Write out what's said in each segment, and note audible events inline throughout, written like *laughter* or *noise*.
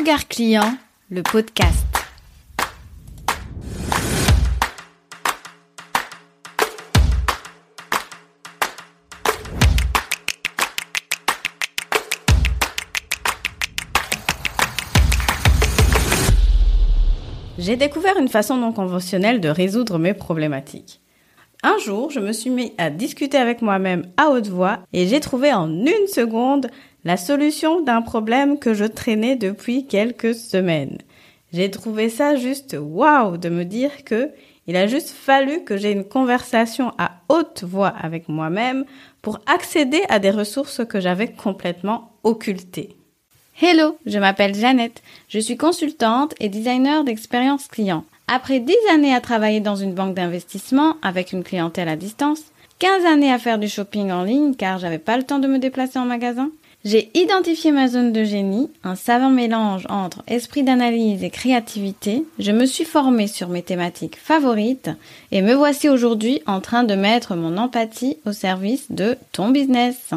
Regard client, le podcast. J'ai découvert une façon non conventionnelle de résoudre mes problématiques. Un jour, je me suis mis à discuter avec moi-même à haute voix et j'ai trouvé en une seconde la solution d'un problème que je traînais depuis quelques semaines. J'ai trouvé ça juste waouh de me dire que il a juste fallu que j'ai une conversation à haute voix avec moi-même pour accéder à des ressources que j'avais complètement occultées. Hello, je m'appelle Jeannette. Je suis consultante et designer d'expérience client. Après 10 années à travailler dans une banque d'investissement avec une clientèle à distance, 15 années à faire du shopping en ligne car j'avais pas le temps de me déplacer en magasin, j'ai identifié ma zone de génie, un savant mélange entre esprit d'analyse et créativité. Je me suis formée sur mes thématiques favorites et me voici aujourd'hui en train de mettre mon empathie au service de ton business.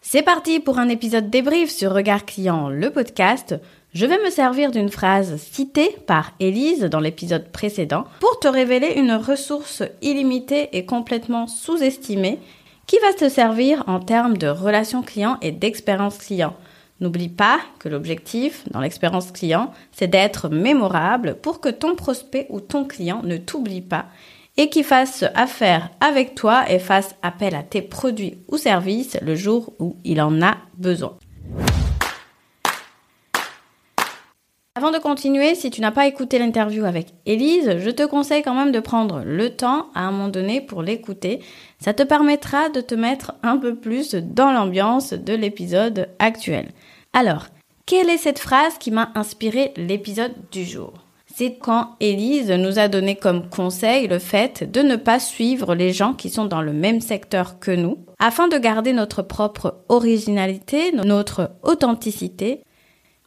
C'est parti pour un épisode débrief sur Regard Client, le podcast. Je vais me servir d'une phrase citée par Élise dans l'épisode précédent pour te révéler une ressource illimitée et complètement sous-estimée qui va te servir en termes de relation client et d'expérience client. N'oublie pas que l'objectif dans l'expérience client, c'est d'être mémorable pour que ton prospect ou ton client ne t'oublie pas et qu'il fasse affaire avec toi et fasse appel à tes produits ou services le jour où il en a besoin. Avant de continuer, si tu n'as pas écouté l'interview avec Élise, je te conseille quand même de prendre le temps à un moment donné pour l'écouter. Ça te permettra de te mettre un peu plus dans l'ambiance de l'épisode actuel. Alors, quelle est cette phrase qui m'a inspiré l'épisode du jour? C'est quand Élise nous a donné comme conseil le fait de ne pas suivre les gens qui sont dans le même secteur que nous, afin de garder notre propre originalité, notre authenticité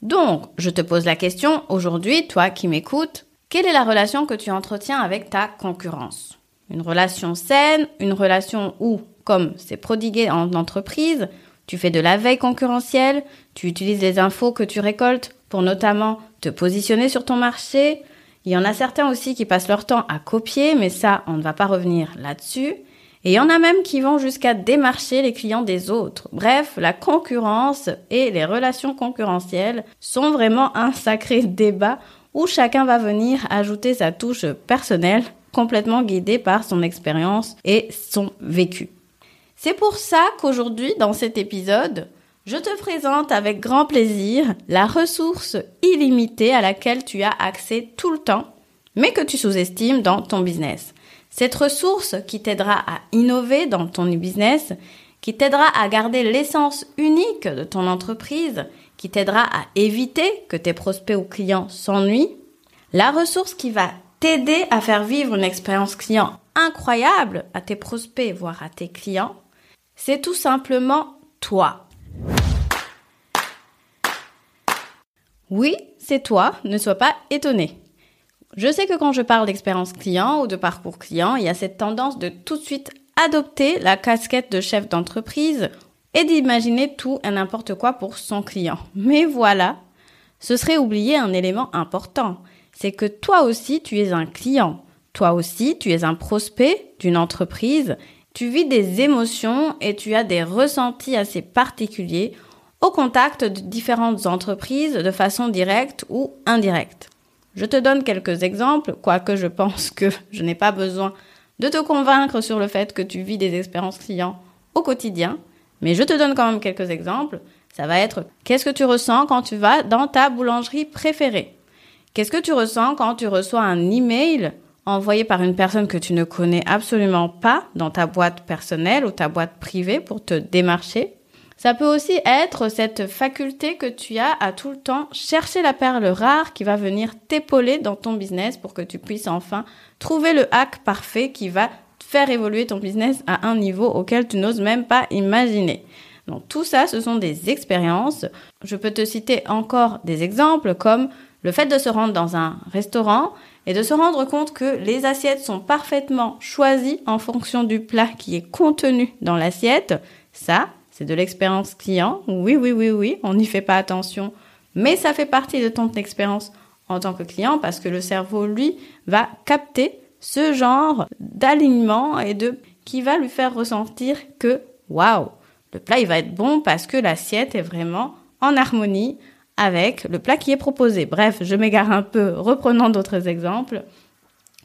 donc, je te pose la question aujourd'hui, toi qui m'écoutes, quelle est la relation que tu entretiens avec ta concurrence? Une relation saine, une relation où, comme c'est prodigué en entreprise, tu fais de la veille concurrentielle, tu utilises les infos que tu récoltes pour notamment te positionner sur ton marché. Il y en a certains aussi qui passent leur temps à copier, mais ça, on ne va pas revenir là-dessus. Et il y en a même qui vont jusqu'à démarcher les clients des autres. Bref, la concurrence et les relations concurrentielles sont vraiment un sacré *laughs* débat où chacun va venir ajouter sa touche personnelle, complètement guidée par son expérience et son vécu. C'est pour ça qu'aujourd'hui, dans cet épisode, je te présente avec grand plaisir la ressource illimitée à laquelle tu as accès tout le temps, mais que tu sous-estimes dans ton business. Cette ressource qui t'aidera à innover dans ton business, qui t'aidera à garder l'essence unique de ton entreprise, qui t'aidera à éviter que tes prospects ou clients s'ennuient, la ressource qui va t'aider à faire vivre une expérience client incroyable à tes prospects, voire à tes clients, c'est tout simplement toi. Oui, c'est toi, ne sois pas étonné. Je sais que quand je parle d'expérience client ou de parcours client, il y a cette tendance de tout de suite adopter la casquette de chef d'entreprise et d'imaginer tout et n'importe quoi pour son client. Mais voilà, ce serait oublier un élément important. C'est que toi aussi, tu es un client. Toi aussi, tu es un prospect d'une entreprise. Tu vis des émotions et tu as des ressentis assez particuliers au contact de différentes entreprises de façon directe ou indirecte. Je te donne quelques exemples, quoique je pense que je n'ai pas besoin de te convaincre sur le fait que tu vis des expériences clients au quotidien, mais je te donne quand même quelques exemples. Ça va être qu'est-ce que tu ressens quand tu vas dans ta boulangerie préférée? Qu'est-ce que tu ressens quand tu reçois un email envoyé par une personne que tu ne connais absolument pas dans ta boîte personnelle ou ta boîte privée pour te démarcher? Ça peut aussi être cette faculté que tu as à tout le temps chercher la perle rare qui va venir t'épauler dans ton business pour que tu puisses enfin trouver le hack parfait qui va faire évoluer ton business à un niveau auquel tu n'oses même pas imaginer. Donc tout ça, ce sont des expériences. Je peux te citer encore des exemples comme le fait de se rendre dans un restaurant et de se rendre compte que les assiettes sont parfaitement choisies en fonction du plat qui est contenu dans l'assiette. Ça, c'est de l'expérience client. Oui, oui, oui, oui, on n'y fait pas attention mais ça fait partie de ton expérience en tant que client parce que le cerveau, lui, va capter ce genre d'alignement et qui va lui faire ressentir que waouh, le plat il va être bon parce que l'assiette est vraiment en harmonie avec le plat qui est proposé. Bref, je m'égare un peu, reprenant d'autres exemples.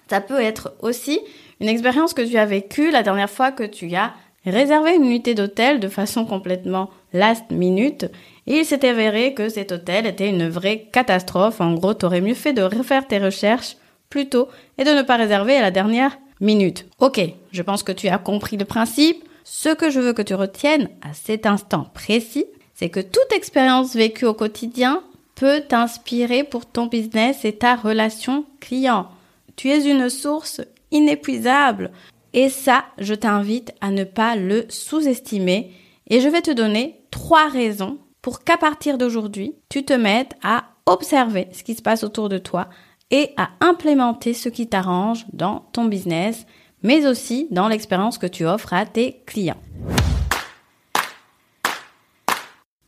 Ça peut être aussi une expérience que tu as vécue la dernière fois que tu as réservé une unité d'hôtel de façon complètement last minute il s'est avéré que cet hôtel était une vraie catastrophe. En gros, tu aurais mieux fait de refaire tes recherches plus tôt et de ne pas réserver à la dernière minute. Ok, je pense que tu as compris le principe. Ce que je veux que tu retiennes à cet instant précis, c'est que toute expérience vécue au quotidien peut t'inspirer pour ton business et ta relation client. Tu es une source inépuisable et ça, je t'invite à ne pas le sous-estimer et je vais te donner trois raisons pour qu'à partir d'aujourd'hui, tu te mettes à observer ce qui se passe autour de toi et à implémenter ce qui t'arrange dans ton business, mais aussi dans l'expérience que tu offres à tes clients.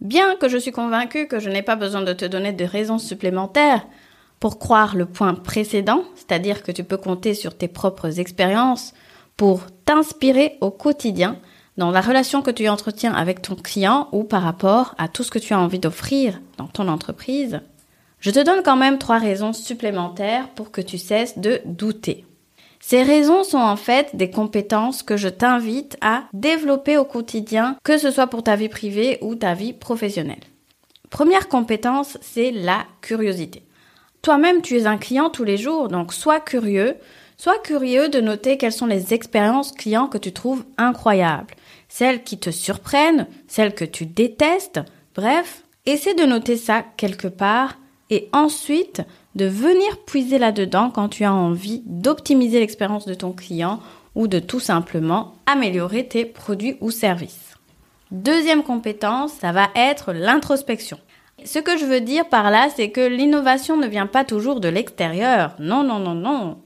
Bien que je suis convaincue que je n'ai pas besoin de te donner de raisons supplémentaires pour croire le point précédent, c'est-à-dire que tu peux compter sur tes propres expériences pour t'inspirer au quotidien dans la relation que tu entretiens avec ton client ou par rapport à tout ce que tu as envie d'offrir dans ton entreprise, je te donne quand même trois raisons supplémentaires pour que tu cesses de douter. Ces raisons sont en fait des compétences que je t'invite à développer au quotidien, que ce soit pour ta vie privée ou ta vie professionnelle. Première compétence, c'est la curiosité. Toi-même, tu es un client tous les jours, donc sois curieux. Sois curieux de noter quelles sont les expériences clients que tu trouves incroyables. Celles qui te surprennent, celles que tu détestes. Bref, essaie de noter ça quelque part et ensuite de venir puiser là-dedans quand tu as envie d'optimiser l'expérience de ton client ou de tout simplement améliorer tes produits ou services. Deuxième compétence, ça va être l'introspection. Ce que je veux dire par là, c'est que l'innovation ne vient pas toujours de l'extérieur. Non, non, non, non.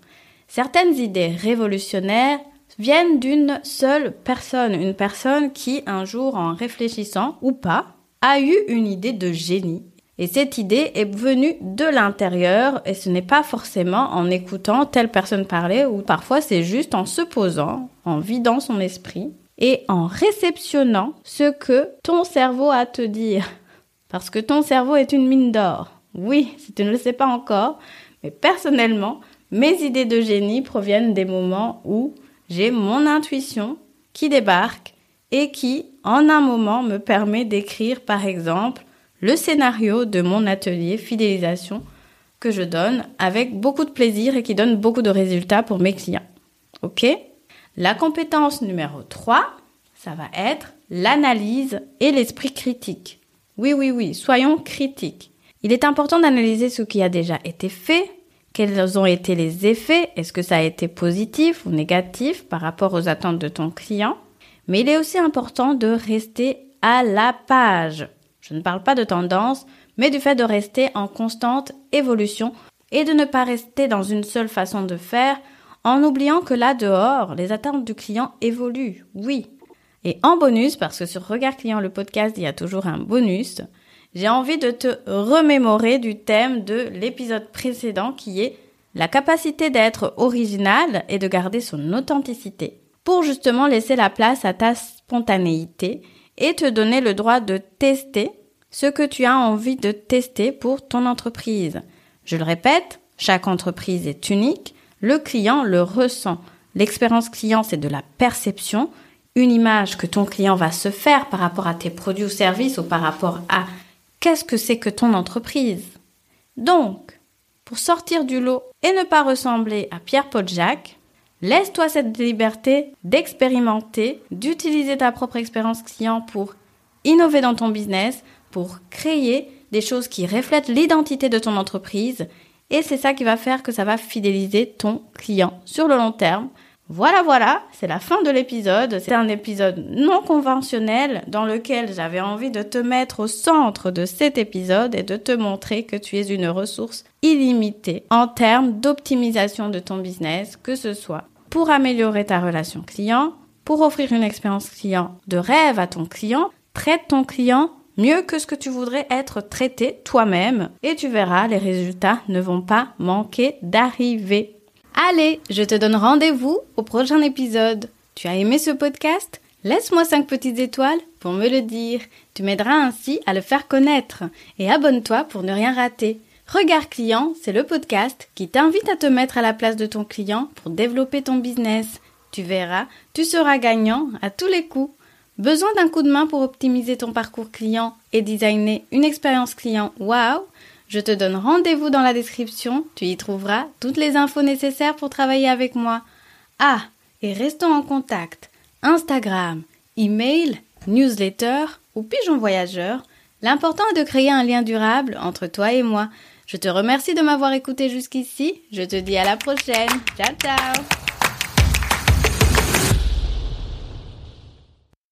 Certaines idées révolutionnaires viennent d'une seule personne, une personne qui, un jour, en réfléchissant ou pas, a eu une idée de génie et cette idée est venue de l'intérieur et ce n'est pas forcément en écoutant telle personne parler ou parfois c'est juste en se posant, en vidant son esprit et en réceptionnant ce que ton cerveau a à te dire. Parce que ton cerveau est une mine d'or. Oui, si tu ne le sais pas encore, mais personnellement, mes idées de génie proviennent des moments où j'ai mon intuition qui débarque et qui, en un moment, me permet d'écrire, par exemple, le scénario de mon atelier fidélisation que je donne avec beaucoup de plaisir et qui donne beaucoup de résultats pour mes clients. OK? La compétence numéro 3, ça va être l'analyse et l'esprit critique. Oui, oui, oui, soyons critiques. Il est important d'analyser ce qui a déjà été fait, quels ont été les effets, est-ce que ça a été positif ou négatif par rapport aux attentes de ton client? Mais il est aussi important de rester à la page. Je ne parle pas de tendance, mais du fait de rester en constante évolution et de ne pas rester dans une seule façon de faire en oubliant que là dehors, les attentes du client évoluent. Oui. Et en bonus, parce que sur Regard Client, le podcast, il y a toujours un bonus, j'ai envie de te remémorer du thème de l'épisode précédent qui est la capacité d'être original et de garder son authenticité pour justement laisser la place à ta spontanéité et te donner le droit de tester ce que tu as envie de tester pour ton entreprise. Je le répète, chaque entreprise est unique, le client le ressent. L'expérience client, c'est de la perception, une image que ton client va se faire par rapport à tes produits ou services ou par rapport à qu'est-ce que c'est que ton entreprise? Donc, pour sortir du lot et ne pas ressembler à Pierre Jacques, laisse-toi cette liberté d'expérimenter, d'utiliser ta propre expérience client pour innover dans ton business, pour créer des choses qui reflètent l'identité de ton entreprise et c'est ça qui va faire que ça va fidéliser ton client sur le long terme. Voilà, voilà, c'est la fin de l'épisode. C'est un épisode non conventionnel dans lequel j'avais envie de te mettre au centre de cet épisode et de te montrer que tu es une ressource illimitée en termes d'optimisation de ton business, que ce soit pour améliorer ta relation client, pour offrir une expérience client de rêve à ton client, traite ton client mieux que ce que tu voudrais être traité toi-même et tu verras, les résultats ne vont pas manquer d'arriver. Allez, je te donne rendez-vous au prochain épisode. Tu as aimé ce podcast? Laisse-moi 5 petites étoiles pour me le dire. Tu m'aideras ainsi à le faire connaître. Et abonne-toi pour ne rien rater. Regard client, c'est le podcast qui t'invite à te mettre à la place de ton client pour développer ton business. Tu verras, tu seras gagnant à tous les coups. Besoin d'un coup de main pour optimiser ton parcours client et designer une expérience client? Waouh Je te donne rendez-vous dans la description, tu y trouveras toutes les infos nécessaires pour travailler avec moi. Ah, et restons en contact. Instagram, email, newsletter ou pigeon voyageur. L'important est de créer un lien durable entre toi et moi. Je te remercie de m'avoir écouté jusqu'ici. Je te dis à la prochaine. Ciao ciao